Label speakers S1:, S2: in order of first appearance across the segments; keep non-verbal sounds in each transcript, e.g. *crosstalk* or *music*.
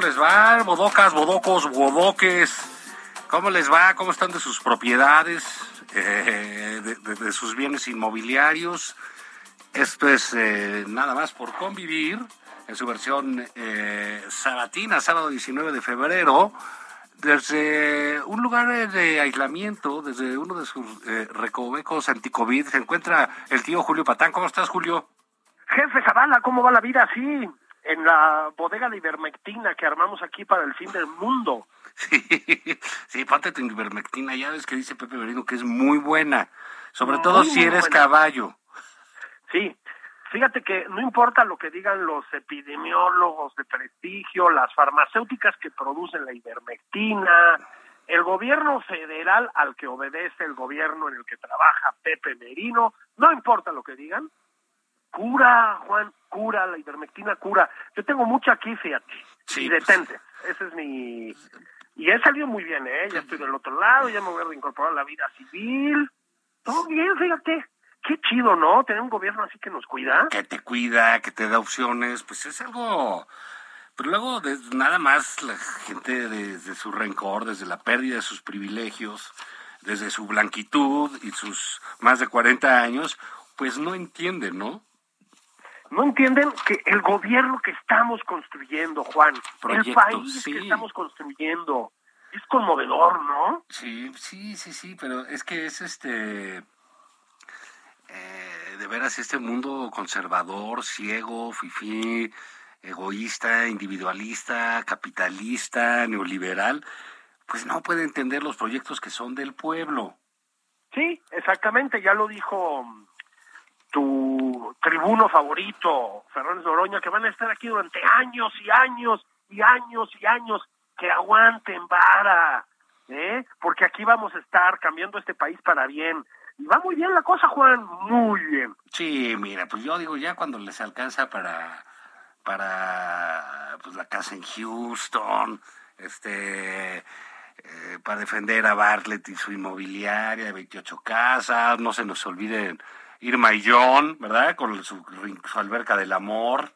S1: ¿Cómo les va? Bodocas, bodocos, bodoques. ¿Cómo les va? ¿Cómo están de sus propiedades? Eh, de, de- de sus bienes inmobiliarios. Esto es eh, nada más por convivir en su versión eh, sabatina, sábado 19 de febrero, desde un lugar de aislamiento, desde uno de sus eh, recovecos anticovid, se encuentra el tío Julio Patán. ¿Cómo estás, Julio?
S2: Jefe Zavala, ¿cómo va la vida así? En la bodega de ivermectina que armamos aquí para el fin del mundo.
S1: Sí, *laughs* sí, ponte tu ivermectina, ya ves que dice Pepe Merino que es muy buena, sobre
S2: Muy,
S1: todo si eres
S2: buena.
S1: caballo.
S2: Sí, fíjate que no importa lo que digan los epidemiólogos de prestigio, las farmacéuticas que producen la ivermectina, el gobierno federal al que obedece el gobierno en el que trabaja Pepe Merino, no importa lo que digan, cura, Juan, cura, la ivermectina cura. Yo tengo mucha aquí, fíjate,
S1: Sí,
S2: y
S1: pues.
S2: detente, ese es mi... Y he salido muy bien, ¿eh? Ya estoy del otro lado, ya me voy a reincorporar a la vida civil. Todo bien, fíjate. Qué chido, ¿no? Tener un gobierno así que nos cuida.
S1: que te cuida, que te da opciones, pues es algo... Pero luego, de- nada más la gente desde su rencor, desde la pérdida de sus privilegios, desde su blanquitud y sus más de 40 años, pues no entiende, ¿no?
S2: No entienden que el gobierno que estamos construyendo, Juan, el país
S1: sí.
S2: que estamos construyendo, es conmovedor, ¿no?
S1: Sí, sí, sí, sí, pero es que es este... eh, de veras este mundo conservador, ciego, fifí, egoísta, individualista, capitalista, neoliberal, pues no puede entender los proyectos que son del pueblo.
S2: Sí, exactamente, ya lo dijo tu tribuno favorito, Fernández Noroña, que van a estar aquí durante años y años y años y años, que aguanten vara, ¿eh? Porque aquí vamos a estar cambiando este país para bien. Y va muy bien la cosa, Juan, muy bien.
S1: Sí, mira, pues yo digo, ya cuando les alcanza para, para pues la casa en Houston, este, eh, para defender a Bartlett y su inmobiliaria de 28 casas, no se nos olviden Irma y John, ¿verdad? Con su, alberca del amor.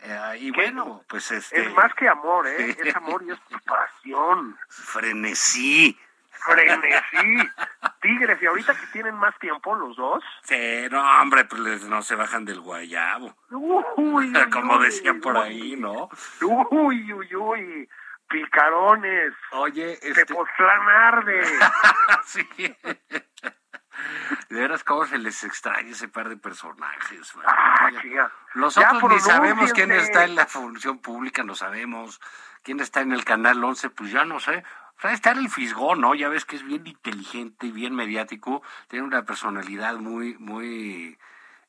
S1: Eh, y bueno, pues este...
S2: Es más que amor, ¿eh?
S1: Sí.
S2: Es amor y es pasión. *laughs*
S1: Frenesí.
S2: Frenesí. Tigres, y ahorita que tienen más tiempo los dos.
S1: Sí, no, hombre, pues no se bajan del guayabo.
S2: Uy, uy, *laughs*
S1: Como
S2: uy,
S1: decían por
S2: uy.
S1: ahí, ¿no?
S2: Uy, uy, uy. Picarones.
S1: Oye,
S2: Te
S1: este...
S2: postlan arde. *laughs*
S1: sí. *laughs* De veras, cómo se les extraña ese par de personajes.
S2: Ah,
S1: Ya.
S2: chica.
S1: Los
S2: Ya
S1: otros ni sabemos quién está en la función pública, no sabemos. Quién está en el canal 11, pues ya no sé. O sea, está en el Fisgón, ¿no? Ya ves que es bien inteligente y bien mediático. Tiene una personalidad muy, muy,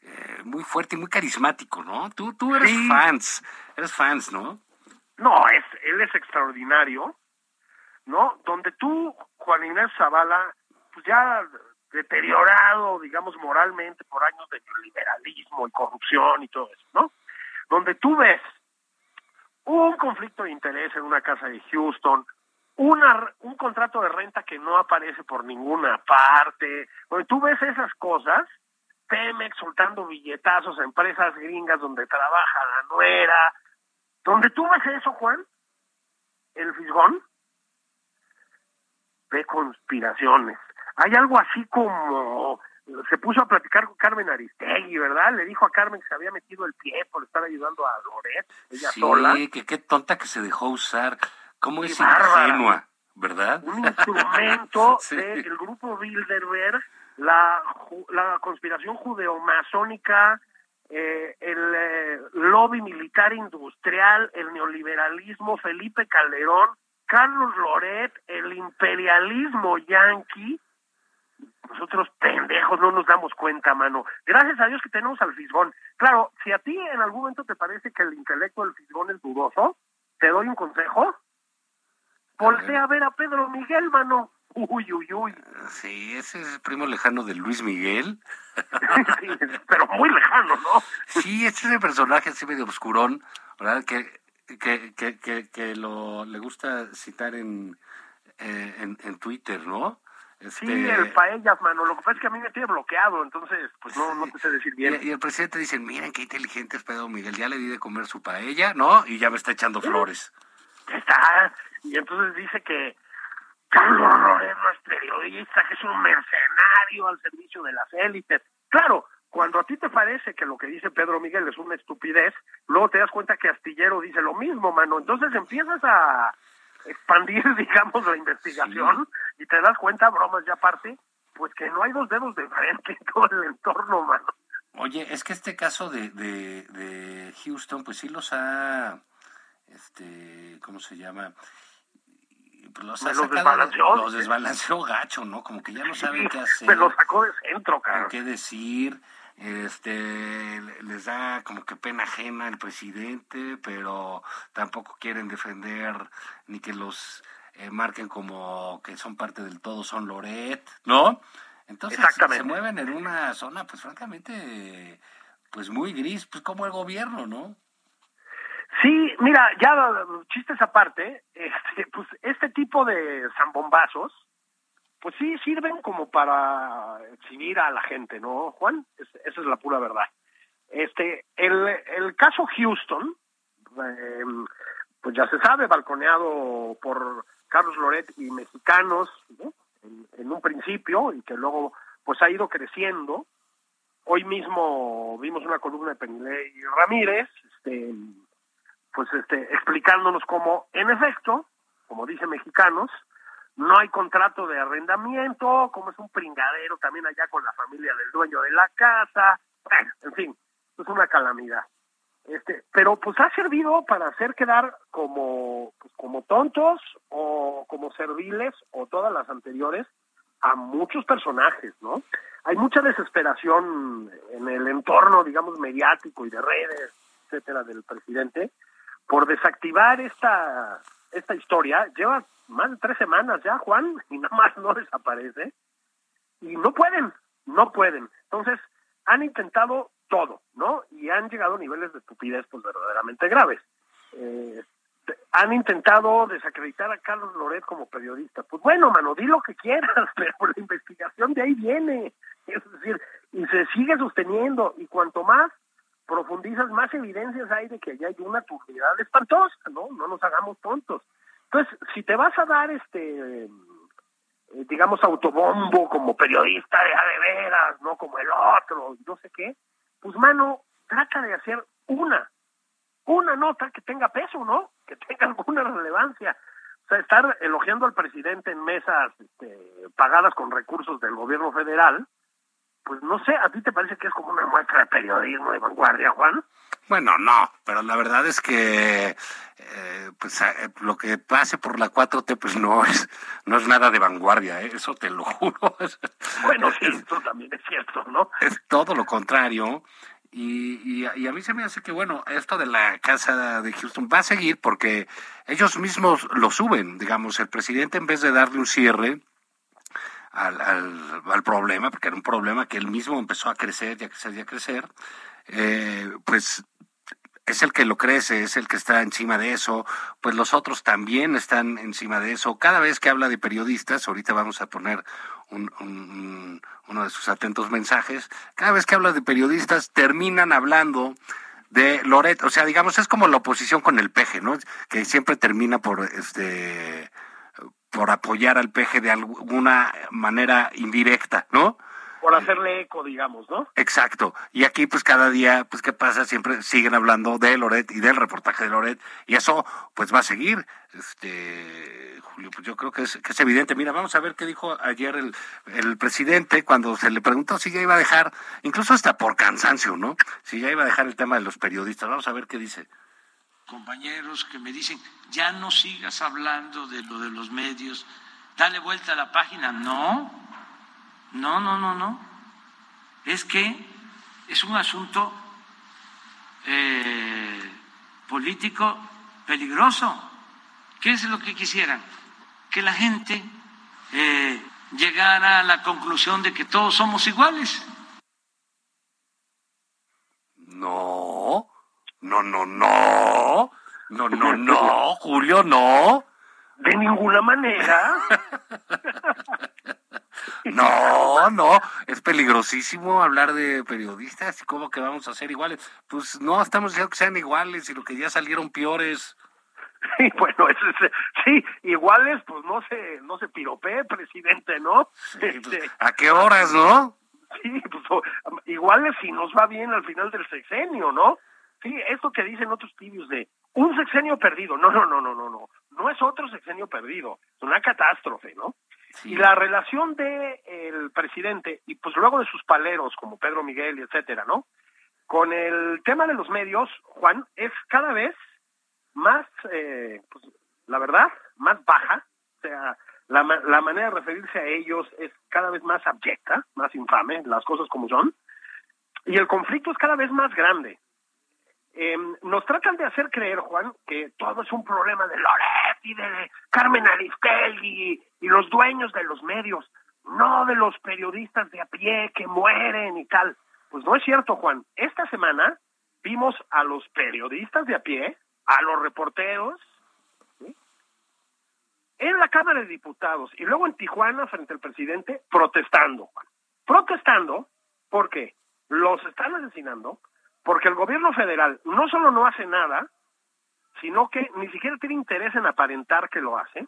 S1: eh, muy fuerte y muy carismático, ¿no? Tú, tú eres
S2: Sí.
S1: fans, eres fans, ¿no?
S2: No, es, él es extraordinario, ¿no? Donde tú, Juan Inés Zavala, pues ya deteriorado, digamos, moralmente por años de neoliberalismo y corrupción y todo eso, ¿no? Donde tú ves un conflicto de interés en una casa de Houston, una, un contrato de renta que no aparece por ninguna parte, donde tú ves esas cosas, Pemex soltando billetazos a empresas gringas donde trabaja la nuera, donde tú ves eso, Juan, el fisgón, de conspiraciones. Hay algo así como se puso a platicar con Carmen Aristegui, ¿verdad? Le dijo a Carmen que se había metido el pie por estar ayudando a Loret, ella
S1: sí,
S2: sola.
S1: que qué tonta que se dejó usar. ¿Cómo es ingenua, verdad?
S2: Un *laughs* instrumento
S1: Sí.
S2: del grupo Bilderberg, la, la conspiración judeomasónica, eh, el eh, lobby militar industrial, el neoliberalismo, Felipe Calderón, Carlos Loret, el imperialismo yanqui, nosotros pendejos no nos damos cuenta, mano. Gracias a Dios que tenemos al Fisgón. Claro, si a ti en algún momento te parece que el intelecto del Fisgón es dudoso, te doy un consejo. Voltea a ver a Pedro Miguel, mano. Uy, uy, uy.
S1: Sí, ese es el primo lejano de Luis Miguel. *laughs*
S2: Sí, pero muy lejano, ¿no?
S1: Sí, este es el personaje así medio oscurón, ¿verdad? Que, que, que, que, que lo, le gusta citar en, eh, en, en Twitter, ¿no? Este,
S2: Sí, el paellas, mano. Lo que pasa es que a mí me tiene bloqueado, entonces, pues no, no te sé decir bien.
S1: y el presidente dice, miren qué inteligente es Pedro Miguel, ya le di de comer su paella, ¿no? Y ya me está echando flores.
S2: Ya está. Y entonces dice que Carlos Loret no es periodista, que es un mercenario al servicio de las élites. Claro, cuando a ti te parece que lo que dice Pedro Miguel es una estupidez, luego te das cuenta que Astillero dice lo mismo, mano. Entonces empiezas a expandir, *laughs* digamos, la investigación y te das cuenta, bromas ya aparte, pues que no hay dos dedos de frente en todo el entorno, mano.
S1: Oye, es que este caso de, de, de Houston, pues sí los ha, este, ¿cómo se llama? Pues los ha
S2: Los
S1: sacado,
S2: desbalanceó.
S1: los desbalanceó gacho, ¿no? Como que ya no saben qué *laughs* hacer.
S2: Me lo sacó de centro, cabrón.
S1: qué decir. Este les da como que pena ajena el presidente, pero tampoco quieren defender ni que los eh, marquen como que son parte del todo, son Loret, ¿no? Entonces se mueven en una zona, pues francamente, pues muy gris, pues como el gobierno, ¿no?
S2: Sí, mira, ya chistes aparte, *laughs* este, pues este tipo de zambombazos, pues sí sirven como para exhibir a la gente, ¿no, Juan? Es- esa es la pura verdad. Este, el, el caso Houston, eh, pues ya se sabe, balconeado por Carlos Loret y mexicanos, ¿no? en, un principio, y que luego pues ha ido creciendo. Hoy mismo vimos una columna de Penilei Ramírez, este, pues este, explicándonos cómo, en efecto, como dicen mexicanos, no hay contrato de arrendamiento, como es un pringadero también allá con la familia del dueño de la casa, bueno, en fin, es una calamidad. Este, pero pues ha servido para hacer quedar como, pues, como tontos o como serviles o todas las anteriores a muchos personajes, ¿no? Hay mucha desesperación en el entorno, digamos, mediático y de redes, etcétera, del presidente por desactivar esta esta historia. Lleva más de tres semanas ya, Juan, y nada más no desaparece. Y no pueden, no pueden. Entonces, han intentado todo, ¿no? Y han llegado a niveles de estupidez, pues, verdaderamente graves. Eh, han intentado desacreditar a Carlos Loret como periodista. Pues bueno, mano, di lo que quieras, *laughs* pero la investigación de ahí viene. Es decir, y se sigue sosteniendo. Y cuanto más profundizas, más evidencias hay de que allá hay una turbidez espantosa, ¿no? No nos hagamos tontos. Entonces, si te vas a dar este, eh, digamos, autobombo como periodista de a de veras, ¿no? Como el otro, no sé qué, pues, mano, trata de hacer una, una nota que tenga peso, ¿no? Que tenga *laughs* alguna relevancia. O sea, estar elogiando al presidente en mesas este, pagadas con recursos del gobierno federal, pues no sé, ¿a ti te parece que es como una muestra de periodismo de vanguardia, Juan?
S1: Bueno, no, pero la verdad es que eh, pues eh, lo que pase por la 4T pues no es no es nada de vanguardia, ¿eh? eso te lo *laughs* juro.
S2: Bueno, sí,
S1: es,
S2: eso también es cierto, ¿no?
S1: es todo lo contrario. Y, y, y a mí se me hace que, bueno, esto de la casa de Houston va a seguir porque ellos mismos lo suben, digamos, el presidente en vez de darle un cierre, al, al, al, problema, porque era un problema que él mismo empezó a crecer y a crecer y a crecer, eh, pues es el que lo crece, es el que está encima de eso, pues los otros también están encima de eso. Cada vez que habla de periodistas, ahorita vamos a poner un, un, uno de sus atentos mensajes, cada vez que habla de periodistas terminan hablando de Loret, o sea, digamos, es como la oposición con el peje, ¿no? Que siempre termina por este por apoyar al peje de alguna manera indirecta, ¿no?
S2: Por hacerle eco, digamos, ¿no?
S1: Exacto. Y aquí, pues cada día, pues qué pasa, siempre siguen hablando de Loret y del reportaje de Loret, y eso, pues va a seguir. Este, Julio, pues yo creo que es, que es evidente. Mira, vamos a ver qué dijo ayer el, el presidente cuando se le preguntó si ya iba a dejar, incluso hasta por cansancio, ¿no? Si ya iba a dejar el tema de los periodistas. Vamos a ver qué dice
S3: compañeros que me dicen, ya no sigas hablando de lo de los medios, dale vuelta a la página. No, no, no, no, no. Es que es un asunto eh, político peligroso. ¿Qué es lo que quisieran? Que la gente eh, llegara a la conclusión de que todos somos iguales.
S1: No, no, no, no. No, no, no, Julio, no.
S2: De ninguna manera. *laughs*
S1: No, no, es peligrosísimo hablar de periodistas y cómo que vamos a ser iguales. Pues no estamos diciendo que sean iguales, sino que ya salieron peores.
S2: Sí, bueno, eso es, sí, iguales, pues no se, no se piropee, presidente, ¿no?
S1: Pues, este, ¿A qué horas, no?
S2: Sí, pues iguales si nos va bien al final del sexenio, ¿no? Sí, esto que dicen otros tibios de un sexenio perdido, no, no, no, no, no, no, no es otro sexenio perdido, es una catástrofe, ¿no? Y la relación de el presidente y pues luego de sus paleros como Pedro Miguel y etcétera, ¿no? Con el tema de los medios, Juan, es cada vez más, eh, pues, la verdad, más baja. O sea, la, la manera de referirse a ellos es cada vez más abyecta, más infame, las cosas como son. Y el conflicto es cada vez más grande. Eh, nos tratan de hacer creer, Juan, que todo es un problema de Loret y de Carmen Aristegui y los dueños de los medios, no de los periodistas de a pie que mueren y tal. Pues no es cierto, Juan. Esta semana vimos a los periodistas de a pie, a los reporteros, en la Cámara de Diputados y luego en Tijuana frente al presidente protestando. Protestando porque los están asesinando, porque el gobierno federal no solo no hace nada, sino que ni siquiera tiene interés en aparentar que lo hace,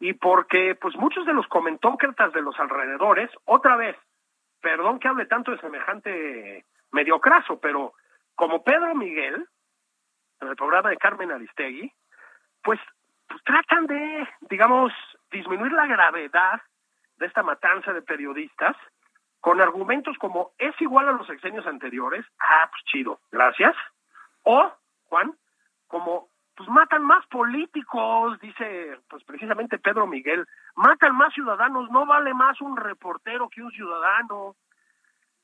S2: y porque pues muchos de los comentócratas de los alrededores, otra vez, perdón que hable tanto de semejante mediocraso, pero como Pedro Miguel, en el programa de Carmen Aristegui, pues, pues tratan de, digamos, disminuir la gravedad de esta matanza de periodistas con argumentos como es igual a los sexenios anteriores, ah, pues chido, gracias. O, Juan, como pues matan más políticos, dice pues precisamente Pedro Miguel, matan más ciudadanos, no vale más un reportero que un ciudadano.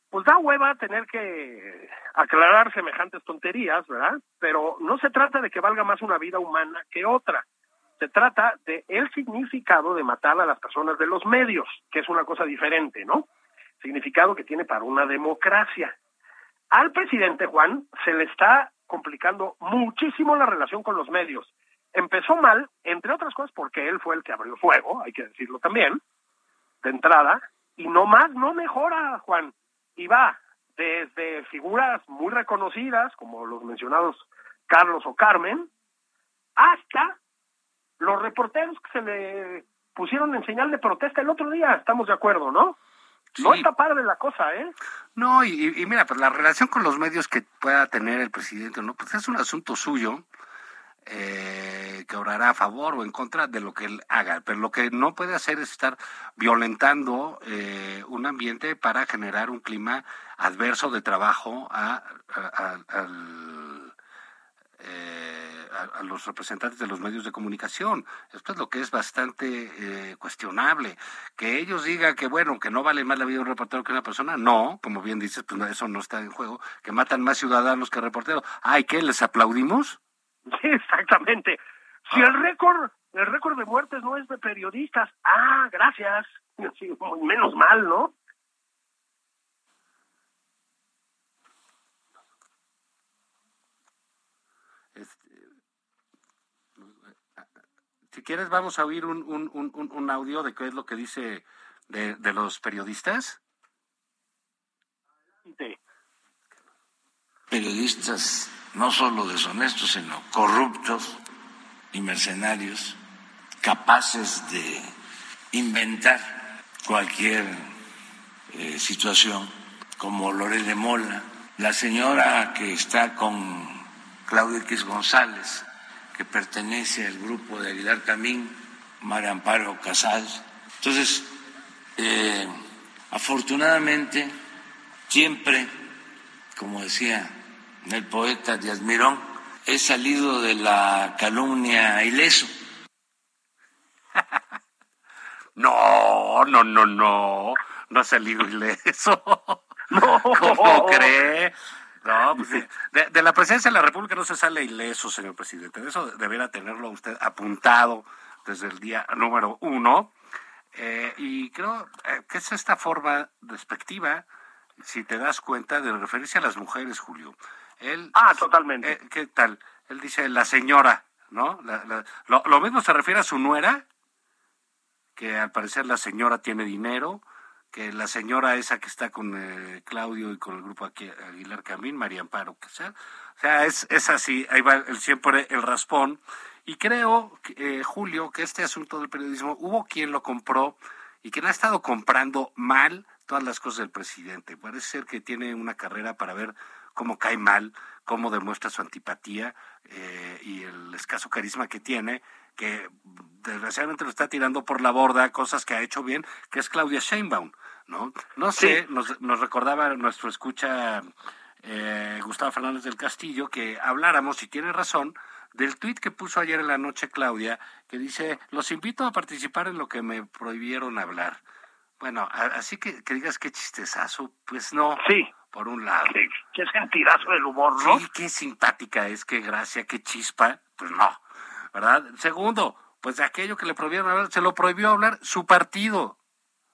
S2: Pues da hueva tener que aclarar semejantes tonterías, ¿verdad? Pero no se trata de que valga más una vida humana que otra. Se trata de el significado de matar a las personas de los medios, que es una cosa diferente, ¿no? Significado que tiene para una democracia. Al presidente Juan se le está complicando muchísimo la relación con los medios. Empezó mal, entre otras cosas, porque él fue el que abrió fuego, hay que decirlo también, de entrada, y no más, no mejora, Juan. Y va desde figuras muy reconocidas, como los mencionados Carlos o Carmen, hasta los reporteros que se le pusieron en señal de protesta el otro día, estamos de acuerdo, ¿no? No está padre la cosa, ¿eh?
S1: No, y, mira, pues la relación con los medios que pueda tener el presidente, ¿no? Pues es un asunto suyo, eh, que obrará a favor o en contra de lo que él haga. Pero lo que no puede hacer es estar violentando eh, un ambiente para generar un clima adverso de trabajo a, al... Eh, a, los representantes de los medios de comunicación. Esto es lo que es bastante eh, cuestionable. Que ellos digan que, bueno, que no vale más la vida de un reportero que una persona, no, como bien dices, pues eso no está en juego. Que matan más ciudadanos que reporteros. Ay, ¿qué? ¿Les aplaudimos?
S2: Sí, *laughs* exactamente. Si el récord, el récord de muertes no es de periodistas, ah, gracias. *laughs* menos mal, ¿no?
S1: Si quieres, vamos a oír un, un, un, un audio de qué es lo que dice de, de los periodistas.
S3: Periodistas no solo deshonestos, sino corruptos y mercenarios capaces de inventar cualquier eh, situación, como Lorena de Mola, la señora que está con Claudia X González, que pertenece al grupo de Aguilar Camín, María Amparo Casal. Entonces, eh, afortunadamente, siempre, como decía el poeta Díaz Mirón, he salido de la calumnia ileso. *laughs*
S1: No, no, no, no, no ha salido ileso. *laughs* No. *laughs* ¿Cómo cree? No, pues de, de, la presidencia de la República no se sale ileso, señor presidente. Eso debería tenerlo usted apuntado desde el día número uno. Eh, y creo eh, que es esta forma despectiva, si te das cuenta, de referirse a las mujeres, Julio. Él,
S2: ah, totalmente.
S1: Eh, ¿Qué tal? Él dice la señora, ¿no? lo, lo, mismo se refiere a su nuera, que al parecer la señora tiene dinero, que la señora esa que está con Claudio y con el grupo aquí, Aguilar Camín, María Amparo, que sea. O sea, es, es así, ahí va el, siempre el raspón. Y creo, eh, Julio, que este asunto del periodismo hubo quien lo compró y quien ha estado comprando mal todas las cosas del presidente. Parece ser que tiene una carrera para ver cómo cae mal, cómo demuestra su antipatía eh, y el escaso carisma que tiene, que desgraciadamente lo está tirando por la borda, cosas que ha hecho bien, que es Claudia Sheinbaum, ¿no? No sé, nos, nos recordaba nuestro escucha eh, Gustavo Fernández del Castillo que habláramos, si tiene razón, del tuit que puso ayer en la noche Claudia, que dice, los invito a participar en lo que me prohibieron hablar. Bueno, así que, que digas qué chistezazo, pues no.
S2: Sí.
S1: Por un lado.
S2: Qué, qué sentidazo del humor, ¿no?
S1: Sí, qué simpática es, qué gracia, qué chispa. Pues no, ¿verdad? Segundo, pues de aquello que le prohibieron hablar, se lo prohibió hablar su partido.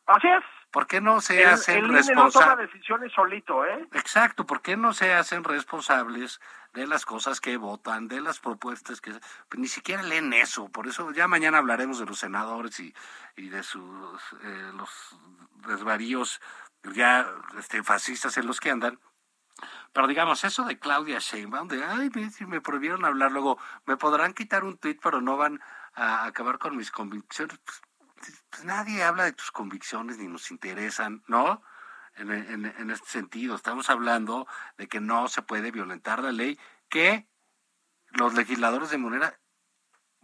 S2: Así es.
S1: ¿Por qué no se hacen responsables?
S2: no toma decisiones solito, ¿eh?
S1: Exacto, ¿por qué no se hacen responsables de las cosas que votan, de las propuestas que... Pues ni siquiera leen eso, por eso ya mañana hablaremos de los senadores y, y de sus eh, los desvaríos ya este, fascistas en los que andan. Pero digamos, eso de Claudia Sheinbaum, de, ay, si me prohibieron hablar, luego me podrán quitar un tuit, pero no van a acabar con mis convicciones. Pues, pues nadie habla de tus convicciones ni nos interesan, ¿no? En, en, este sentido, estamos hablando de que no se puede violentar la ley que los legisladores de Monera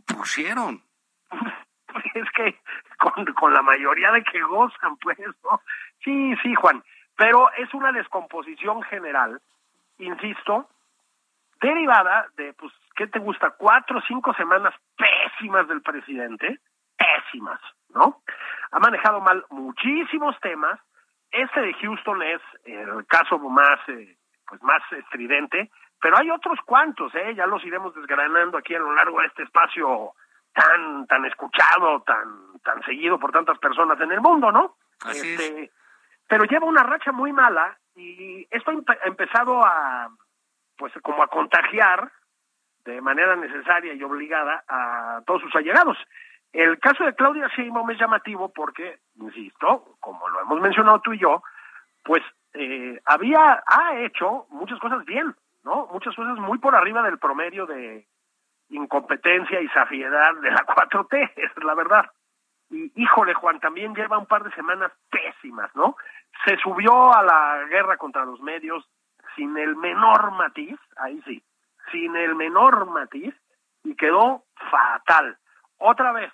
S1: pusieron. *laughs*
S2: Es que con, con la mayoría de que gozan, pues, ¿no? Sí, sí, Juan, pero es una descomposición general, insisto, derivada de, pues, ¿qué te gusta? Cuatro o cinco semanas pésimas del presidente, pésimas, ¿no? Ha manejado mal muchísimos temas. Este de Houston es el caso más, eh, pues más estridente, pero hay otros cuantos, ¿eh? Ya los iremos desgranando aquí a lo largo de este espacio tan, tan escuchado, tan, tan seguido por tantas personas en el mundo, ¿no?
S1: este,
S2: Pero lleva una racha muy mala y esto ha empezado a, pues como a contagiar de manera necesaria y obligada a todos sus allegados. El caso de Claudia Sheinbaum es llamativo porque, insisto, como lo hemos mencionado tú y yo, pues eh, había, ha hecho muchas cosas bien, ¿no? Muchas cosas muy por arriba del promedio de incompetencia y safiedad de la *laughs* 4T, es la verdad. Y híjole, Juan, también lleva un par de semanas pésimas, ¿no? Se subió a la guerra contra los medios sin el menor matiz, ahí sí, sin el menor matiz, y quedó fatal. Otra vez,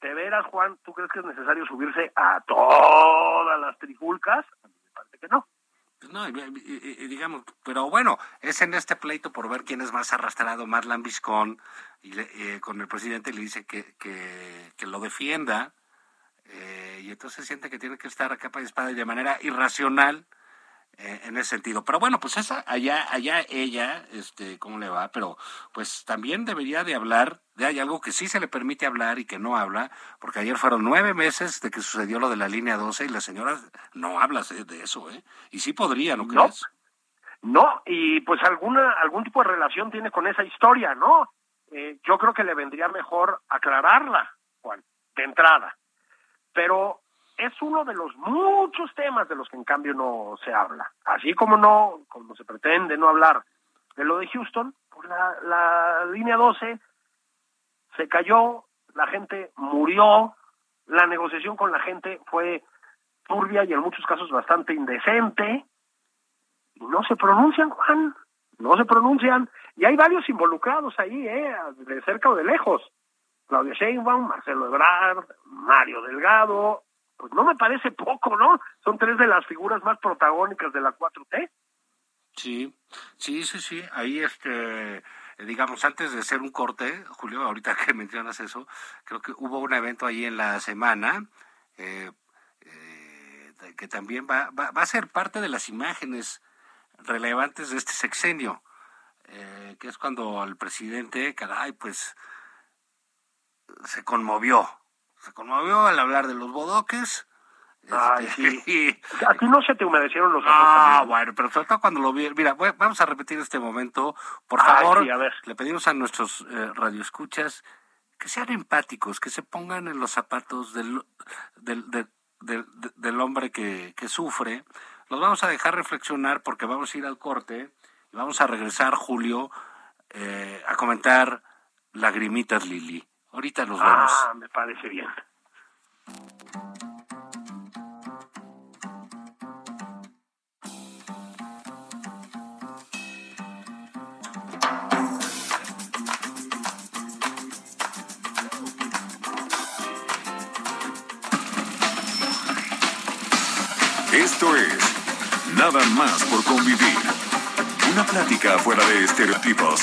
S2: ¿de veras, Juan, tú crees que es necesario subirse a todas las trifulcas? A mí me parece que no.
S1: Pues no, digamos, pero bueno, es en este pleito por ver quién es más arrastrado, más lambiscón, y eh, con el presidente le dice que, que, que lo defienda, eh, y entonces siente que tiene que estar a capa y espada y de manera irracional eh, en ese sentido. Pero bueno, pues esa, allá, allá ella, este, ¿cómo le va? Pero pues también debería de hablar de hay algo que sí se le permite hablar y que no habla, porque ayer fueron nueve meses de que sucedió lo de la línea 12 y la señora no habla de eso, ¿eh? Y sí podría, ¿no crees?
S2: No, y pues alguna, algún tipo de relación tiene con esa historia, ¿no? Eh, yo creo que le vendría mejor aclararla, Juan, de entrada. Pero es uno de los muchos temas de los que en cambio no se habla. Así como no, como se pretende no hablar de lo de Houston, pues la, la línea 12 se cayó la gente murió, la negociación con la gente fue turbia y en muchos casos bastante indecente, y no se pronuncian, Juan, no se pronuncian, y hay varios involucrados ahí, ¿eh? de cerca o de lejos. Claudia Sheinbaum, Marcelo Ebrard, Mario Delgado, pues no me parece poco, ¿no? Son tres de las figuras más protagónicas de la 4T.
S1: Sí, sí, sí, sí. Ahí, este, digamos, antes de hacer un corte, Julio, ahorita que mencionas eso, creo que hubo un evento ahí en la semana eh, eh, que también va, va, va, a ser parte de las imágenes relevantes de este sexenio, eh, que es cuando el presidente, caray, pues se conmovió, se conmovió al hablar de los bodoques.
S2: Ay, este, sí. *laughs* A ti no se te humedecieron los ojos.
S1: Ah, bueno, pero sobre todo cuando lo vi. Mira, vamos a repetir este momento. Por favor,
S2: Ay, sí, a ver.
S1: le pedimos a nuestros eh, radioescuchas que sean empáticos, que se pongan en los zapatos del, del, del, del, del hombre que, que sufre. Los vamos a dejar reflexionar porque vamos a ir al corte y vamos a regresar, Julio, eh, a comentar Lagrimitas Lili. Ahorita nos vemos.
S2: Ah, me parece bien.
S4: Esto es Nada más por convivir. Una plática fuera de estereotipos.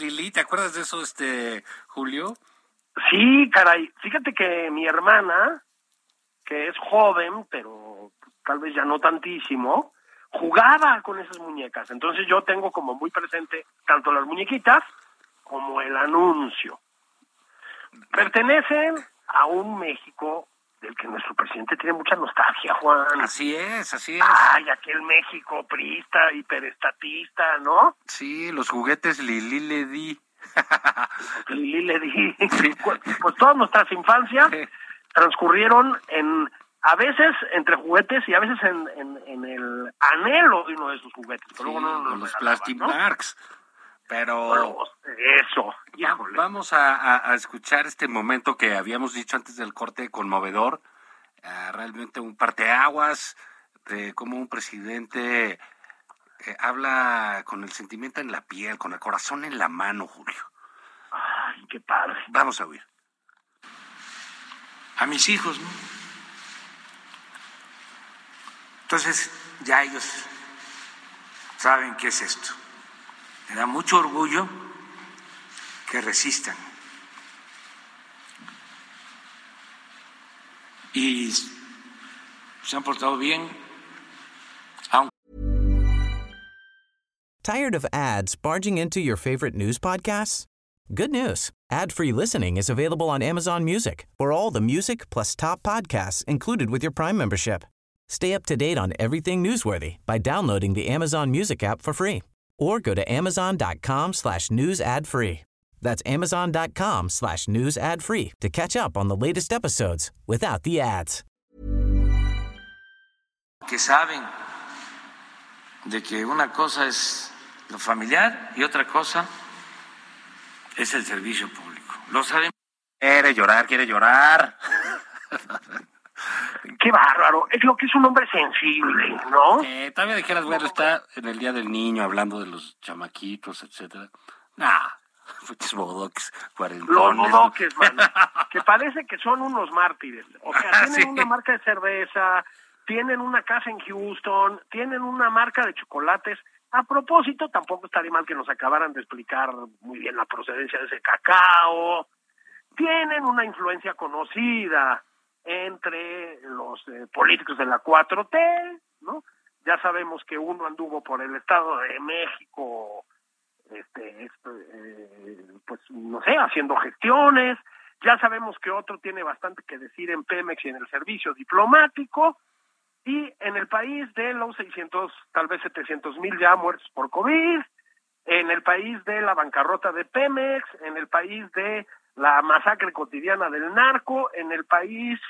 S1: Lili, ¿te acuerdas de eso, este Julio?
S2: Sí, caray. Fíjate que mi hermana, que es joven, pero tal vez ya no tantísimo, jugaba con esas muñecas. Entonces yo tengo como muy presente tanto las muñequitas como el anuncio. Pertenecen a un México del que nuestro presidente tiene mucha nostalgia, Juan.
S1: Así es, así es.
S2: Ay, aquel México priista, hiperestatista, ¿no?
S1: Sí, los juguetes Lili le di. *laughs*
S2: Lili le di. Pues, pues todas nuestras infancias transcurrieron en a veces entre juguetes y a veces en, en, en el anhelo de uno de esos juguetes. Pero
S1: Sí,
S2: luego no nos
S1: con los Plastic
S2: ¿no?
S1: Marks. Pero
S2: eso, híjole.
S1: vamos a, a- a escuchar este momento que habíamos dicho antes del corte conmovedor. Ah, realmente un parteaguas de cómo un presidente eh, habla con el sentimiento en la piel, con el corazón en la mano, Julio.
S2: Ay, qué padre.
S1: Vamos a oír.
S3: a mis hijos, ¿no? Entonces, ya ellos saben qué es esto. Me da mucho orgullo que resistan. Y se han portado bien, aunque
S5: Tired of ads barging into your favorite news podcasts? Good news. Ad-free listening is available on Amazon Music for all the music plus top podcasts included with your Prime membership. Stay up to date on everything newsworthy by downloading the Amazon Music app for free or go to amazon.com slash news ad free. That's amazon.com slash news ad free to catch up on the latest episodes without the ads.
S3: que saben de que una cosa es lo familiar y otra cosa es el servicio público. Lo saben.
S1: Quiere llorar, quiere llorar. *laughs*
S2: Qué bárbaro. Es lo que es un hombre sensible, ¿no?
S1: Eh, todavía dijeras, bueno, está en el Día del Niño hablando de los chamaquitos, etcétera. Nah, *laughs* fuches bodoques,
S2: Los bodoques, man. *laughs* que parece que son unos mártires. O sea,
S1: Ah,
S2: tienen
S1: sí.
S2: una marca de cerveza, tienen una casa en Houston, tienen una marca de chocolates. A propósito, tampoco estaría mal que nos acabaran de explicar muy bien la procedencia de ese cacao. Tienen una influencia conocida entre los eh, políticos de la 4T, ¿no? Ya sabemos que uno anduvo por el Estado de México este, eh, pues no sé, haciendo gestiones. Ya sabemos que otro tiene bastante que decir en Pemex y en el servicio diplomático. Y en el país de los 600, tal vez 700 mil ya muertos por COVID, en el país de la bancarrota de Pemex, en el país de la masacre cotidiana del narco, en el país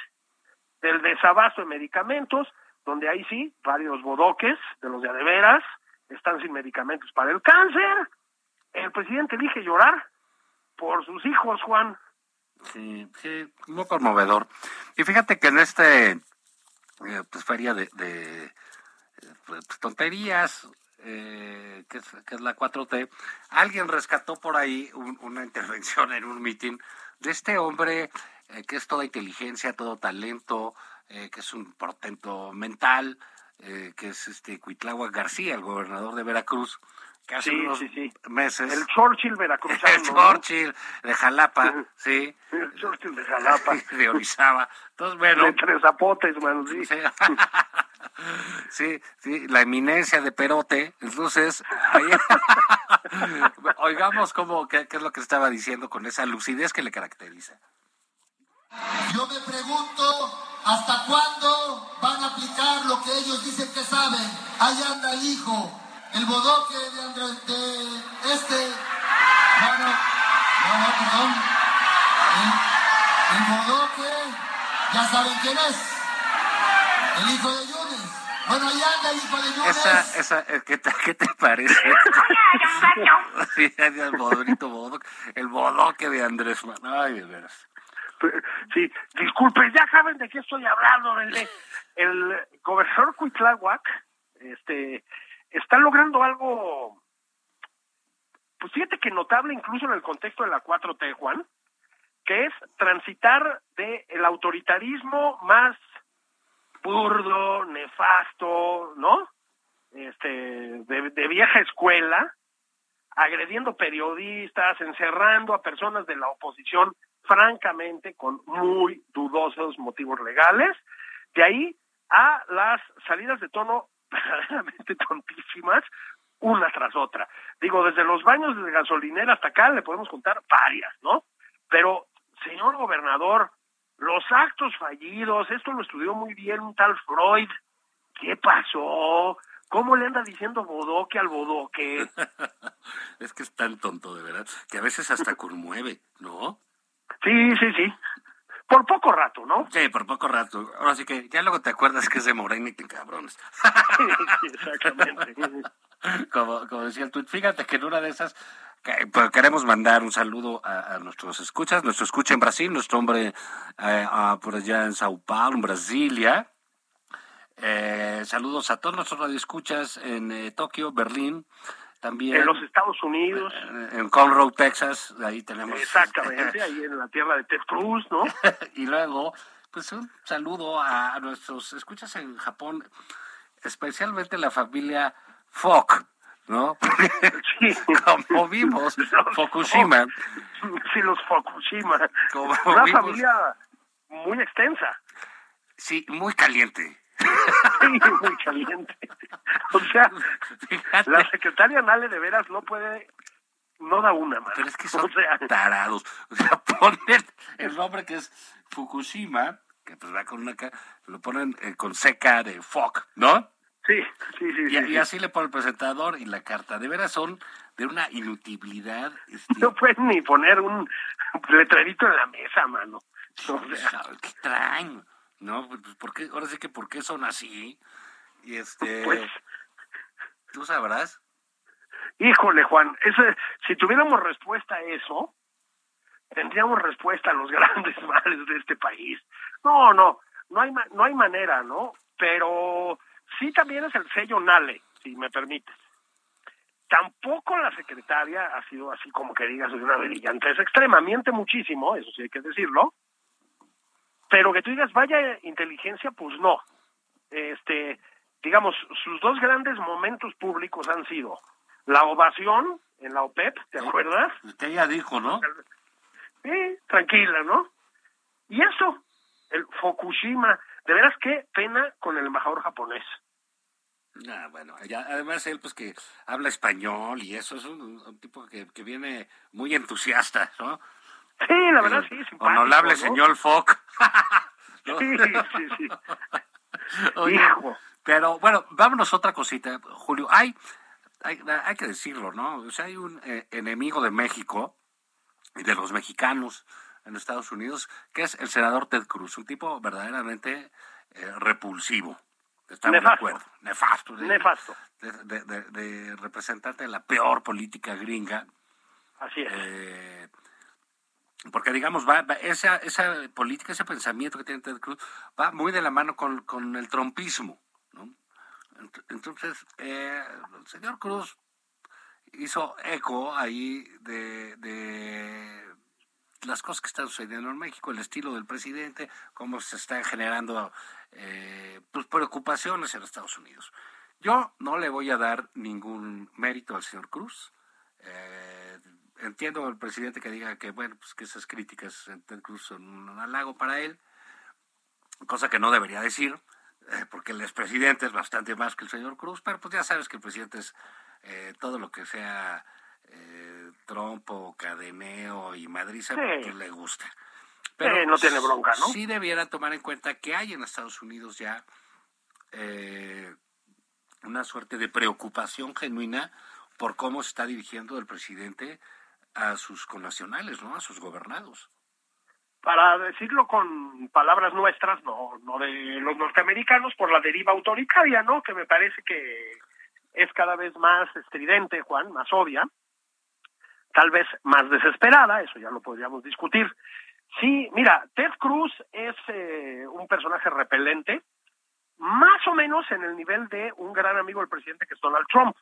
S2: del desabasto de medicamentos, donde ahí sí, varios bodoques de los de adeveras están sin medicamentos para el cáncer. El presidente elige llorar por sus hijos, Juan.
S1: Sí, sí, muy conmovedor. Y fíjate que en este eh, pues, feria de, de pues, tonterías, eh, que, es, que es la 4T, alguien rescató por ahí un- una *laughs* intervención en un mitin de este hombre eh, que es toda inteligencia, todo talento, eh, que es un portento mental, eh, que es este Cuitláhuac García, el gobernador de Veracruz, que hace
S2: Sí,
S1: unos
S2: sí, sí.
S1: meses...
S2: El Churchill veracruzano. *laughs*
S1: el
S2: ¿no?
S1: Churchill de Jalapa, sí,
S2: El Churchill de Jalapa. *laughs*
S1: de Orizaba. Entonces, bueno,
S2: De tres zapotes, mano, sí.
S1: Sí. *laughs* Sí, sí, la eminencia de Perote. Entonces, ahí- oigamos cómo, qué, qué es lo que estaba diciendo con esa lucidez que le caracteriza.
S6: Yo me pregunto hasta cuándo van a aplicar lo que ellos dicen que saben. Ahí anda el hijo, el bodoque de, Andrés, de este. No, no, no, no, perdón. El, el bodoque, ya saben quién es. El hijo de Yunes. Bueno, ahí anda el hijo de Yunes.
S1: Esa, esa, eh, ¿qué te, qué te parece? *laughs* Sí, el bodrito bodoque, el bodoque de Andrés. Ay, de veras.
S2: Sí, disculpe, ya saben de qué estoy hablando. El gobernador Cuitláhuac este, está logrando algo, pues fíjate que notable incluso en el contexto de la 4T, Juan, que es transitar de el autoritarismo más burdo, nefasto, ¿no? Este, de, de vieja escuela, agrediendo periodistas, encerrando a personas de la oposición, francamente, con muy dudosos motivos legales, de ahí a las salidas de tono verdaderamente *laughs* tontísimas, una tras otra. Digo, desde los baños de gasolinera hasta acá le podemos contar varias, ¿no? Pero, señor gobernador, los actos fallidos, esto lo estudió muy bien un tal Freud, ¿qué pasó? ¿Cómo le anda diciendo bodoque al bodoque? *laughs*
S1: Es que es tan tonto, de verdad, que a veces hasta conmueve, ¿no?
S2: Sí, sí, sí. Por poco rato, ¿no?
S1: Sí, por poco rato. Ahora sí que ya luego te acuerdas que es de Morena y te cabrones. *laughs*
S2: Exactamente.
S1: como, como decía el tuit, fíjate que en una de esas que- pues, queremos mandar un saludo a, a nuestros escuchas, nuestro escucha en Brasil, nuestro hombre eh, ah, por allá en Sao Paulo, en Brasilia. Eh, saludos a todos nuestros radioescuchas en eh, Tokio, Berlín, también
S2: En los Estados Unidos,
S1: en Conroe, Texas, ahí tenemos.
S2: exactamente, *laughs* ahí en la tierra de Ted Cruz, ¿no? *laughs*
S1: y luego, pues un saludo a, nuestros escuchas en Japón, especialmente la familia Fock, ¿no? *laughs*
S2: Sí.
S1: Como vimos,
S2: Los
S1: Fukushima,
S2: Sí, los Fukushima.
S1: Como
S2: Una
S1: vimos.
S2: familia muy extensa.
S1: sí, muy caliente.
S2: Sí, muy caliente. O sea,
S1: Fíjate,
S2: la secretaria Nale de veras no puede, no da una, mano.
S1: pero es que son
S2: O sea,
S1: tarados. O sea, *laughs* ponen el nombre que es Fukushima, que pues va con una lo ponen eh, con seca de Fock, ¿no?
S2: sí, sí, sí.
S1: Y,
S2: sí,
S1: y
S2: sí.
S1: así le pone el presentador y la carta. De veras son de una inutilidad. Este,
S2: No pueden ni poner un letrerito en la mesa, mano. O sea,
S1: ¿Sabe ¿Qué traen? ¿No? Pues, ¿por qué? Ahora sí que ¿por qué son así? Y este...
S2: pues,
S1: ¿Tú sabrás?
S2: híjole, Juan, ese, si tuviéramos respuesta a eso, tendríamos respuesta a los *laughs* grandes males de este país. No, no, no hay, no hay manera, ¿no? Pero sí también es el sello Nale, si me permites. Tampoco la secretaria ha sido así como que digas de una brillantez extrema, miente muchísimo, eso sí hay que decirlo, pero que tú digas, vaya inteligencia, pues no. Este, digamos, sus dos grandes momentos públicos han sido la ovación en la OPEP, ¿te acuerdas?
S1: Usted ya dijo, ¿no?
S2: Sí, tranquila, ¿no? Y eso, el Fukushima, de veras qué pena con el embajador japonés.
S1: Ah, bueno, además él pues que habla español y eso es un, tipo que, que, viene muy entusiasta, ¿no?
S2: Sí, la verdad *laughs* sí.
S1: Honorable ¿no? señor Fock. *laughs*
S2: Sí, sí, sí. *laughs* Hijo.
S1: Pero bueno, vámonos a otra cosita, Julio. Hay, hay, hay que decirlo, ¿no? O sea, hay un eh, enemigo de México y de los mexicanos en Estados Unidos, que es el senador Ted Cruz, un tipo verdaderamente eh, repulsivo. Estamos
S2: Nefasto.
S1: de acuerdo. Nefasto. De,
S2: Nefasto.
S1: De, de, de, de representante de la peor política gringa.
S2: Así es.
S1: Eh, porque digamos, va, va, esa, esa política, ese pensamiento que tiene Ted Cruz, va muy de la mano con, con el trompismo. Entonces, eh, el señor Cruz hizo eco ahí de, de las cosas que están sucediendo en México, el estilo del presidente, cómo se están generando eh, pues, preocupaciones en Estados Unidos. Yo no le voy a dar ningún mérito al señor Cruz. Eh, entiendo al presidente que diga que, bueno, pues que esas críticas Cruz son un halago para él, cosa que no debería decir, eh, porque el expresidente es bastante más que el señor Cruz, pero pues ya sabes que el presidente es eh, todo lo que sea eh, trompo, cadeneo y Madrid,
S2: Sí.
S1: que le gusta.
S2: Sí, no tiene bronca, ¿no?
S1: Sí debiera tomar en cuenta que hay en Estados Unidos ya eh, una suerte de preocupación genuina por cómo se está dirigiendo el presidente a sus connacionales, ¿no? A sus gobernados.
S2: Para decirlo con palabras nuestras, no, no de los norteamericanos, por la deriva autoritaria, ¿no? Que me parece que es cada vez más estridente, Juan, más obvia, tal vez más desesperada, eso ya lo podríamos discutir. Sí, mira, Ted Cruz es eh, un personaje repelente, más o menos en el nivel de un gran amigo del presidente que es Donald Trump,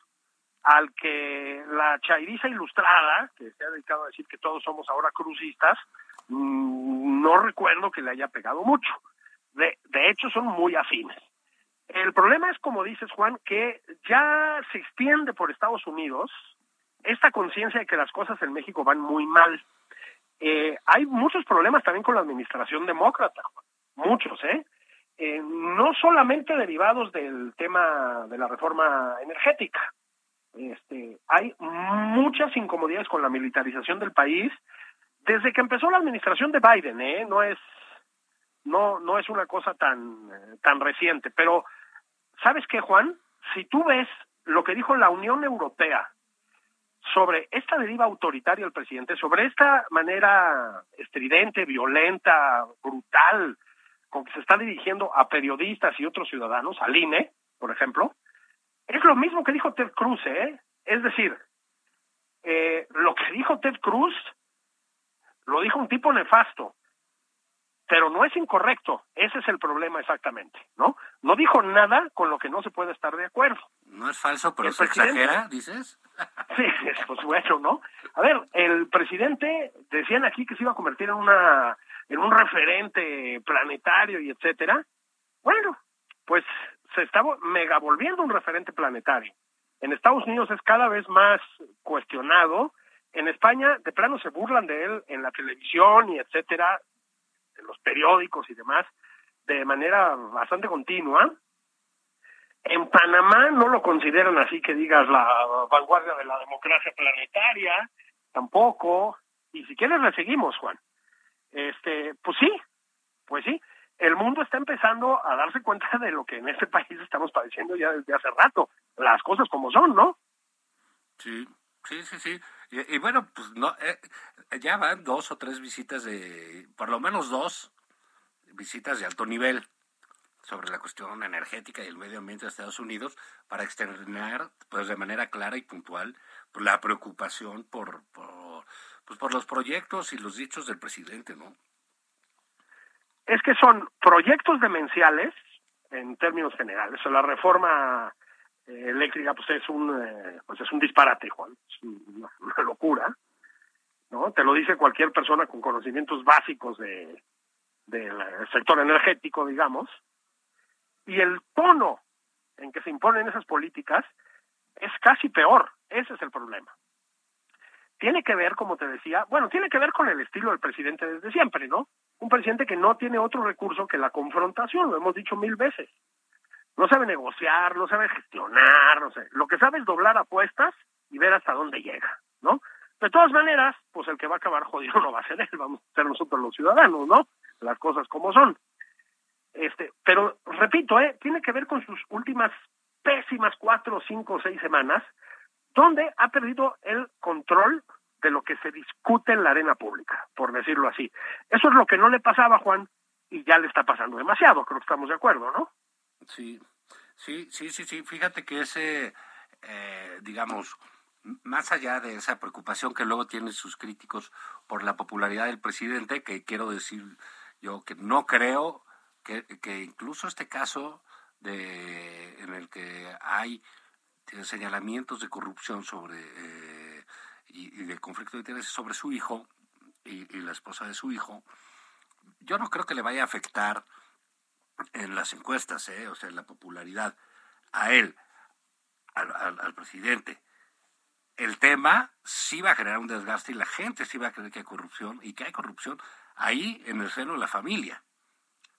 S2: al que la chairiza ilustrada, que se ha dedicado a decir que todos somos ahora crucistas, mmm, no recuerdo que le haya pegado mucho. De, de hecho, son muy afines. El problema es, como dices, Juan, que ya se extiende por Estados Unidos esta conciencia de que las cosas en México van muy mal. Eh, hay muchos problemas también con la administración demócrata, muchos, ¿eh? ¿eh? No solamente derivados del tema de la reforma energética. Este, hay muchas incomodidades con la militarización del país desde que empezó la administración de Biden, ¿eh? No es no no es una cosa tan tan reciente, pero ¿sabes qué, Juan? Si tú ves lo que dijo la Unión Europea sobre esta deriva autoritaria del presidente, sobre esta manera estridente, violenta, brutal, con que se está dirigiendo a periodistas y otros ciudadanos, al INE, por ejemplo, es lo mismo que dijo Ted Cruz, ¿eh? Es decir, eh, lo que dijo Ted Cruz lo dijo un tipo nefasto, pero no es incorrecto, ese es el problema exactamente, ¿no? No dijo nada con lo que no se puede estar de acuerdo.
S1: No es falso, pero se exagera, dices. *laughs*
S2: Sí, pues bueno, ¿no? A ver, el presidente decían aquí que se iba a convertir en una en un referente planetario y etcétera. Bueno, pues se está mega volviendo un referente planetario. En Estados Unidos es cada vez más cuestionado. En España, de plano, se burlan de él en la televisión y etcétera, en los periódicos y demás, de manera bastante continua. En Panamá no lo consideran así que digas la vanguardia de la democracia planetaria, tampoco. Y si quieres le seguimos, Juan. Este, pues sí, pues sí. El mundo está empezando a darse cuenta de lo que en este país estamos padeciendo ya desde hace rato. Las cosas como son, ¿no?
S1: Sí, sí, sí, sí. Y, bueno, pues no, eh, ya van dos o tres visitas de, por lo menos dos visitas de alto nivel sobre la cuestión energética y el medio ambiente de Estados Unidos para externar pues de manera clara y puntual pues, la preocupación por, por pues por los proyectos y los dichos del presidente, ¿no?
S2: Es que son proyectos demenciales en términos generales. La reforma eh, eléctrica pues es un eh, pues es un disparate, Juan, es una, locura. ¿No? Te lo dice cualquier persona con conocimientos básicos de del sector energético, digamos, y el tono en que se imponen esas políticas es casi peor. Ese es el problema. Tiene que ver, como te decía, bueno, tiene que ver con el estilo del presidente desde siempre, ¿no? Un presidente que no tiene otro recurso que la confrontación, lo hemos dicho mil veces. no sabe negociar, no sabe gestionar, no sé. Lo que sabe es doblar apuestas y ver hasta dónde llega, ¿no? De todas maneras, pues el que va a acabar jodido *laughs* no va a ser él, vamos a ser nosotros los ciudadanos, ¿no? Las cosas como son. Este, pero repito, ¿eh? tiene que ver con sus últimas pésimas cuatro, cinco, seis semanas, donde ha perdido el control de lo que se discute en la arena pública, por decirlo así. Eso es lo que no le pasaba Juan y ya le está pasando demasiado, creo que estamos de acuerdo, ¿no?
S1: Sí, sí, sí, sí, sí. Fíjate que ese, eh, digamos, más allá de esa preocupación que luego tienen sus críticos por la popularidad del presidente, que quiero decir yo que no creo que, que incluso este caso de, en el que hay señalamientos de corrupción sobre eh, y, de conflicto de intereses sobre su hijo y, la esposa de su hijo, yo no creo que le vaya a afectar en las encuestas, ¿eh? o sea, en la popularidad a él, al, presidente. El tema sí va a generar un desgaste y la gente sí va a creer que hay corrupción y que hay corrupción ahí en el seno de la familia.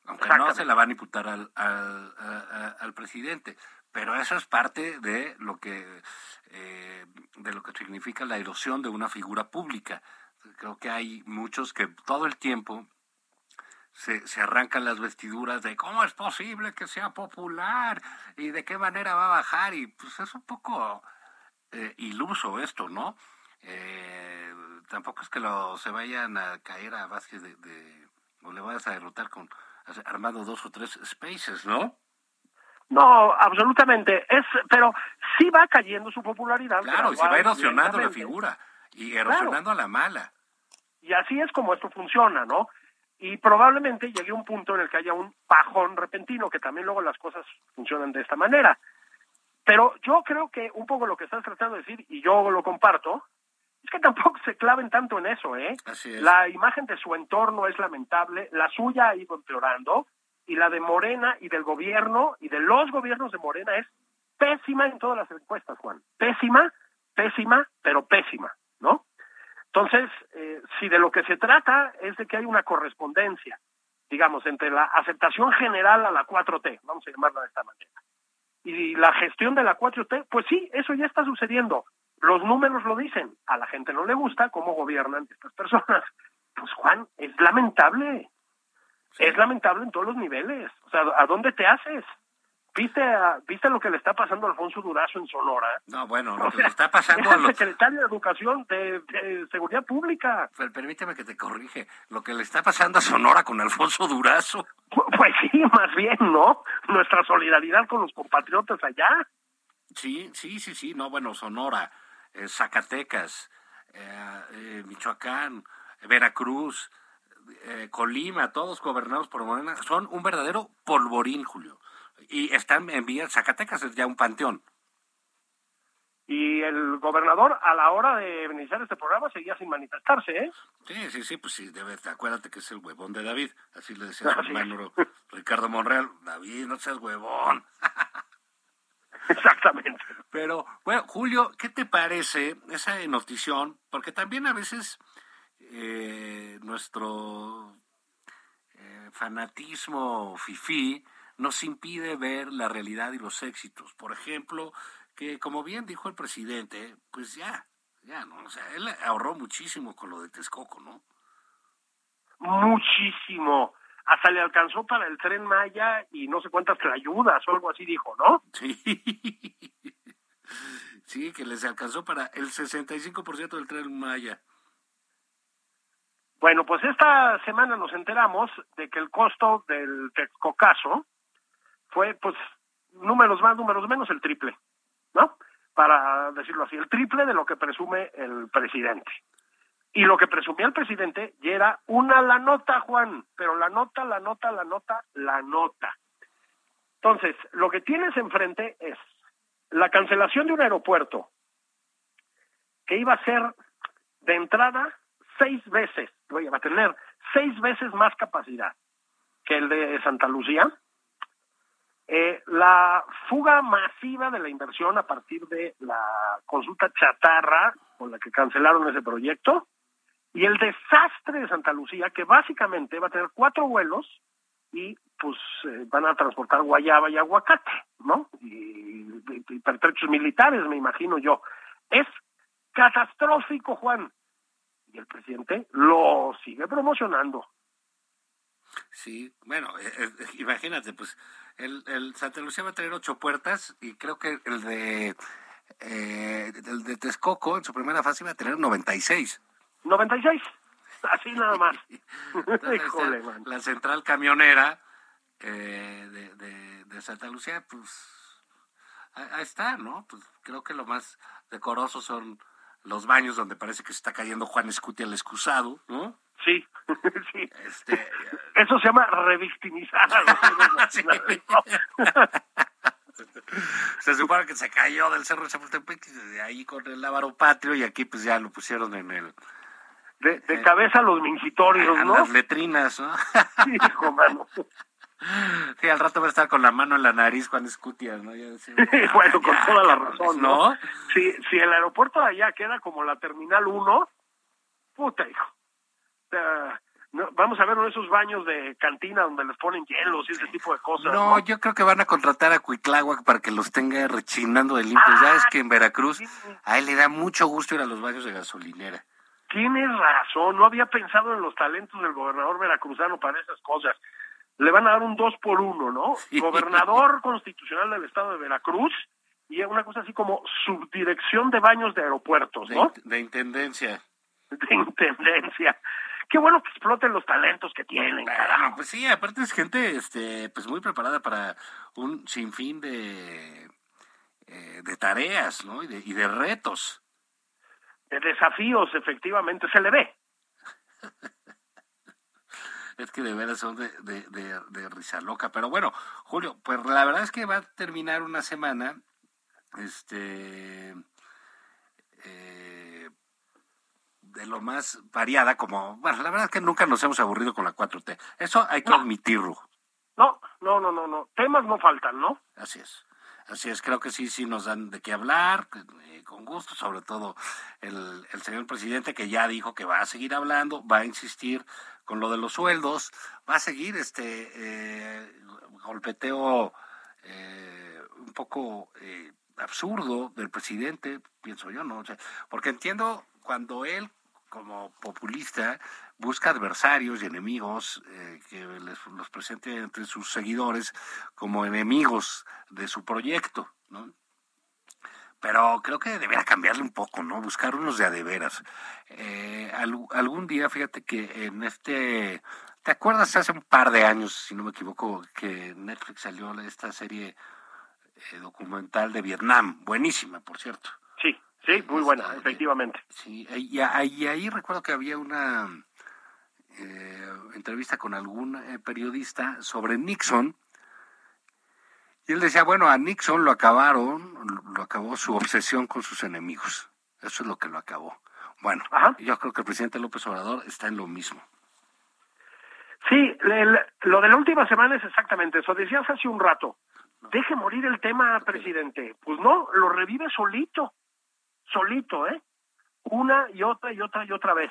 S1: Aunque no se la van a imputar al, al, al, presidente. Pero eso es parte de lo que eh, de lo que significa la erosión de una figura pública. Creo que hay muchos que todo el tiempo se, se, arrancan las vestiduras de cómo es posible que sea popular y de qué manera va a bajar y pues es un poco eh, iluso esto, ¿no? Eh, tampoco es que lo, se vayan a caer a base de, de o le vayas a derrotar con armado dos o tres spaces, ¿no?
S2: No, absolutamente. Es, pero sí va cayendo su popularidad.
S1: Claro, y se va erosionando la figura y erosionando a la mala.
S2: Y así es como esto funciona, ¿no? y probablemente llegue un punto en el que haya un bajón repentino, que también luego las cosas funcionan de esta manera. Pero yo creo que un poco lo que estás tratando de decir, y yo lo comparto, es que tampoco se claven tanto en eso, ¿eh? La imagen de su entorno es lamentable, la suya ha ido empeorando, y la de Morena y del gobierno y de los gobiernos de Morena es pésima en todas las encuestas, Juan. Pésima, pésima, pero pésima, ¿no? Entonces, eh, si de lo que se trata es de que hay una correspondencia, digamos, entre la aceptación general a la 4T, vamos a llamarla de esta manera, y la gestión de la 4T, pues sí, eso ya está sucediendo. Los números lo dicen. A la gente no le gusta cómo gobiernan estas personas. Pues Juan, es lamentable. Es lamentable en todos los niveles. O sea, ¿a dónde te haces? ¿Viste, ¿Viste lo que le está pasando a Alfonso Durazo en Sonora?
S1: No, bueno, lo que le está pasando a
S2: los... secretario de Educación de, Seguridad Pública.
S1: Pero permíteme que te corrige. Lo que le está pasando a Sonora con Alfonso Durazo. *laughs*
S2: Pues sí, más bien, ¿no? Nuestra solidaridad con los compatriotas allá.
S1: Sí, sí, sí, sí. No, bueno, Sonora, eh, Zacatecas, eh, eh, Michoacán, Veracruz, Colima, todos gobernados por Morena, son un verdadero polvorín, Julio y están en vía Zacatecas, es ya un panteón.
S2: Y el gobernador, a la hora de iniciar este programa, seguía sin manifestarse, ¿eh?
S1: Sí, sí, sí, pues sí, debe, acuérdate que es el huevón de David, así le decía su hermano Ricardo Monreal, David, no seas huevón. *laughs*
S2: Exactamente.
S1: Pero, bueno, Julio, ¿qué te parece esa notición? Porque también a veces eh, nuestro eh, fanatismo fifí nos impide ver la realidad y los éxitos. Por ejemplo, que como bien dijo el presidente, pues ya, ya, ¿no? O sea, él ahorró muchísimo con lo de Texcoco, ¿no?
S2: Muchísimo. Hasta le alcanzó para el tren Maya y no sé cuántas ayudas o algo así dijo, ¿no?
S1: Sí. *laughs* Sí, que les alcanzó para el 65% del tren Maya.
S2: Bueno, pues esta semana nos enteramos de que el costo del Texcocaso fue pues números más, números menos, el triple, ¿no? Para decirlo así, el triple de lo que presume el presidente. Y lo que presumía el presidente ya era una la nota, Juan, pero la nota, la nota, la nota, la nota. Entonces, lo que tienes enfrente es la cancelación de un aeropuerto que iba a ser de entrada seis veces, oye, va a tener seis veces más capacidad que el de Santa Lucía, eh, la fuga masiva de la inversión a partir de la consulta chatarra con la que cancelaron ese proyecto y el desastre de Santa Lucía, que básicamente va a tener cuatro vuelos y pues eh, van a transportar guayaba y aguacate, ¿no? Y, pertrechos militares, me imagino yo. Es catastrófico, Juan. Y el presidente lo sigue promocionando.
S1: Sí, bueno, eh, eh, imagínate, pues el, el Santa Lucía va a tener ocho puertas y creo que el de eh, el de Texcoco en su primera fase iba a tener 96.
S2: 96. Así *laughs* nada más.
S1: Entonces,
S2: Híjole, man.
S1: la central camionera de, de, de Santa Lucía, pues ahí está, ¿no? Pues creo que lo más decoroso son los baños donde parece que se está cayendo Juan Escuti al excusado, ¿no?
S2: Sí, *laughs* sí.
S1: Este,
S2: Eso se llama revictimizar *laughs* a *laughs*
S1: Sí. se supone que se cayó del Cerro de Chapultepec, de ahí con el Ávaro Patrio, y aquí pues ya lo pusieron en el
S2: De, de cabeza a los mingitorios, ¿no?
S1: las letrinas, ¿no?
S2: Hijo, mano.
S1: Sí, al rato va a estar con la mano en la nariz Juan Escutia, ¿no? Ya decía, *laughs*
S2: bueno, con
S1: ya,
S2: toda la razón, ¿no?
S1: ¿no?
S2: Si, si el aeropuerto de allá queda como la Terminal 1, puta, hijo. No, vamos a ver uno de esos baños de cantina donde les ponen hielos y ese tipo de cosas.
S1: No,
S2: ¿no?
S1: yo creo que van a contratar a Cuitláhuac para que los tenga rechinando de limpios. ya es que en Veracruz a él le da mucho gusto ir a los baños de gasolinera.
S2: Tienes razón, no había pensado en los talentos del gobernador veracruzano para esas cosas. Le van a dar un dos por uno, ¿no? *laughs*
S1: Sí.
S2: Gobernador constitucional del estado de Veracruz y una cosa así como subdirección de baños de aeropuertos,
S1: De,
S2: ¿no?
S1: de intendencia.
S2: De intendencia. Qué bueno que exploten los talentos que tienen,
S1: Bueno,
S2: carajo.
S1: pues sí, aparte es gente este, pues muy preparada para un sinfín de, eh, de tareas, ¿no? Y de, y de retos.
S2: De desafíos, efectivamente, se le ve. *laughs*
S1: Es que de veras son de, de, de, de risa loca. Pero bueno, Julio, pues la verdad es que va a terminar una semana, este, eh, de lo más variada, como, bueno, la verdad es que nunca nos hemos aburrido con la 4T. Eso hay que
S2: No.
S1: admitirlo.
S2: No, no, no, no, no. Temas no faltan, ¿no?
S1: Así es. Así es, creo que sí, sí nos dan de qué hablar, eh, con gusto, sobre todo el, el señor presidente que ya dijo que va a seguir hablando, va a insistir con lo de los sueldos, va a seguir este eh, golpeteo eh, un poco eh, absurdo del presidente, pienso yo, ¿no? Porque entiendo cuando él, como populista, busca adversarios y enemigos eh, que les- los presente entre sus seguidores como enemigos de su proyecto, ¿no? Pero creo que debería cambiarle un poco, ¿no? Buscar unos de a de veras. Eh, al- algún día, fíjate que en este... ¿Te acuerdas hace un par de años, si no me equivoco, que Netflix salió esta serie eh, documental de Vietnam? Buenísima, por cierto.
S2: Sí, sí, muy buena,
S1: Está-
S2: efectivamente.
S1: Sí, y, ahí- y ahí recuerdo que había una eh, entrevista con algún eh, periodista sobre Nixon. Y él decía, bueno, a Nixon lo acabaron, lo- acabó su obsesión con sus enemigos. Eso es lo que lo acabó. Bueno,
S2: Ajá.
S1: yo creo que el presidente López Obrador está en lo mismo.
S2: Sí, el- lo de la última semana es exactamente eso. Decías hace un rato, deje morir el tema, presidente. Pues no, lo revive solito, solito, ¿eh? Una y otra y otra y otra vez.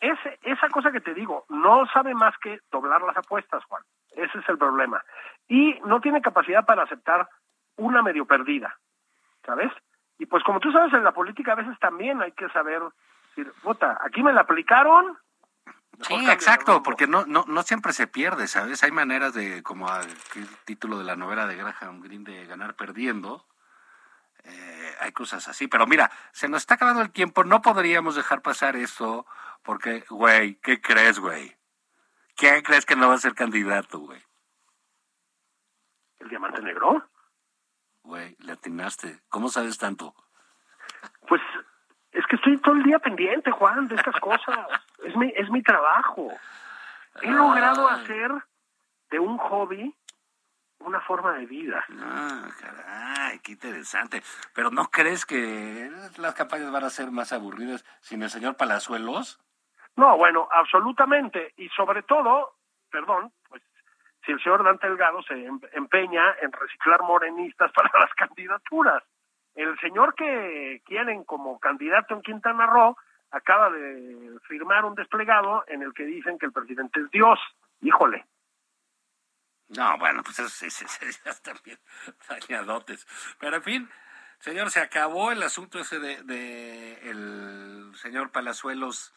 S2: Ese, esa cosa que te digo, no sabe más que doblar las apuestas, Juan. Ese es el problema. Y no tiene capacidad para aceptar una medio perdida, ¿sabes? Y pues como tú sabes, en la política a veces también hay que saber, decir, puta, aquí me la aplicaron.
S1: Sí, exacto,
S2: rumbo".
S1: porque no, no, no siempre se pierde, ¿sabes? Hay maneras de, como el título de la novela de Graham Greene, de ganar perdiendo. Eh, hay cosas así, pero mira, se nos está acabando el tiempo, no podríamos dejar pasar esto, porque, güey, ¿qué crees, güey? ¿Quién crees que no va a ser candidato, güey?
S2: ¿El diamante negro?
S1: Güey, le atinaste. ¿Cómo sabes tanto?
S2: Pues es que estoy todo el día pendiente, Juan, de estas cosas. *laughs* Es mi, es mi trabajo. He logrado
S1: Ay.
S2: hacer de un hobby una forma de vida.
S1: Ah, caray, qué interesante. Pero ¿no crees que las campañas van a ser más aburridas sin el señor Palazuelos?
S2: No, bueno, absolutamente. Y sobre todo, perdón, pues si el señor Dante Delgado se em- empeña en reciclar morenistas *laughs* para las candidaturas. El señor que quieren como candidato en Quintana Roo acaba de firmar un desplegado en el que dicen que el presidente es Dios. Híjole.
S1: No, bueno, pues eso sí, sí, bien *laughs* dañadotes. Pero en fin, señor, se acabó el asunto ese de, de el señor Palazuelos,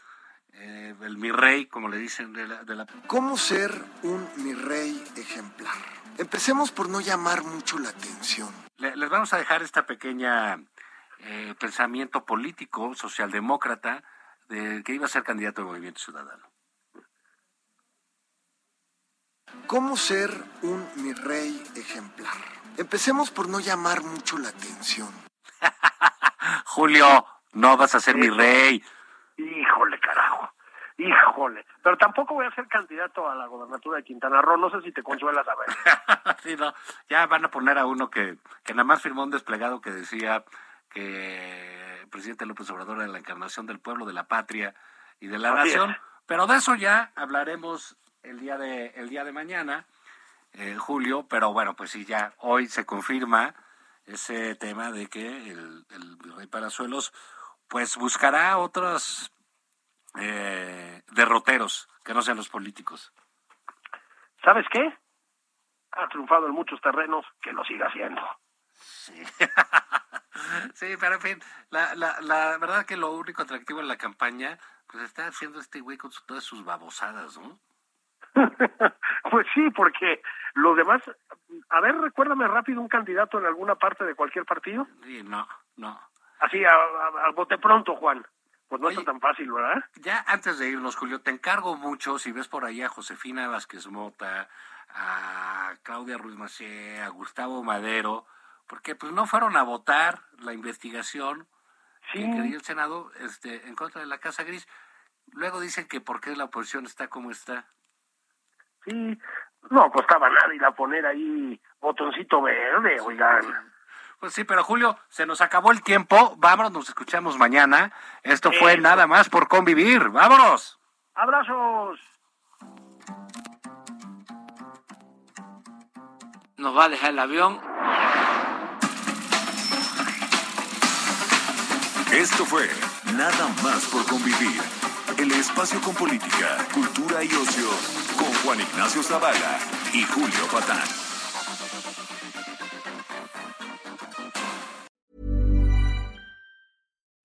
S1: eh, el mi rey, como le dicen de la, de la...
S7: ¿Cómo ser un mi rey ejemplar? Empecemos por no llamar mucho la atención.
S1: Le- les vamos a dejar esta pequeña eh, pensamiento político socialdemócrata de que iba a ser candidato del Movimiento Ciudadano.
S7: ¿Cómo ser un mi rey ejemplar? Empecemos por no llamar mucho la atención. *laughs*
S1: Julio, no vas a ser mi rey.
S2: Híjole, carajo. Híjole. Pero tampoco voy a ser candidato a la gobernatura de Quintana Roo. No sé si te consuela saber. *laughs*
S1: Sí, no, ya van a poner a uno que, que nada más firmó un desplegado que decía que el presidente López Obrador era la encarnación del pueblo, de la patria y de la
S2: Así
S1: nación.
S2: es.
S1: Pero de eso ya hablaremos el día de, el día de mañana, eh, Julio. Pero bueno, pues sí, ya hoy se confirma ese tema de que el, el rey Palazuelos pues buscará otros eh, derroteros que no sean los políticos.
S2: ¿Sabes qué? Ha triunfado en muchos terrenos, que lo siga haciendo.
S1: Sí. *laughs* sí, pero en fin, la, la, la verdad que lo único atractivo en la campaña, pues está haciendo este güey con todas sus babosadas, ¿no? *laughs*
S2: pues sí, porque los demás... A ver, recuérdame rápido un candidato en alguna parte de cualquier partido.
S1: Sí, no, no.
S2: Así, a, a- a bote pronto, Juan. Pues no
S1: Oye.
S2: está tan fácil, ¿verdad?
S1: Ya antes de irnos, Julio, te encargo mucho, si ves por ahí a Josefina Vázquez Mota, a Claudia Ruiz Macié, a Gustavo Madero, porque pues no fueron a votar la investigación
S2: Sí.
S1: que quería el Senado este, en contra de la Casa Gris. Luego dicen que por qué la oposición está como está.
S2: Sí. No costaba nada ir a poner ahí botoncito verde, oigan.
S1: Pues sí, pero Julio, se nos acabó el tiempo. Vámonos, nos escuchamos mañana. Esto fue
S2: Eso.
S1: nada más por convivir. Vámonos.
S2: ¡Abrazos!
S3: Nos va a dejar el avión
S4: Esto fue Nada más por convivir. El espacio con política, cultura y ocio con Juan Ignacio Zavala y Julio Patán.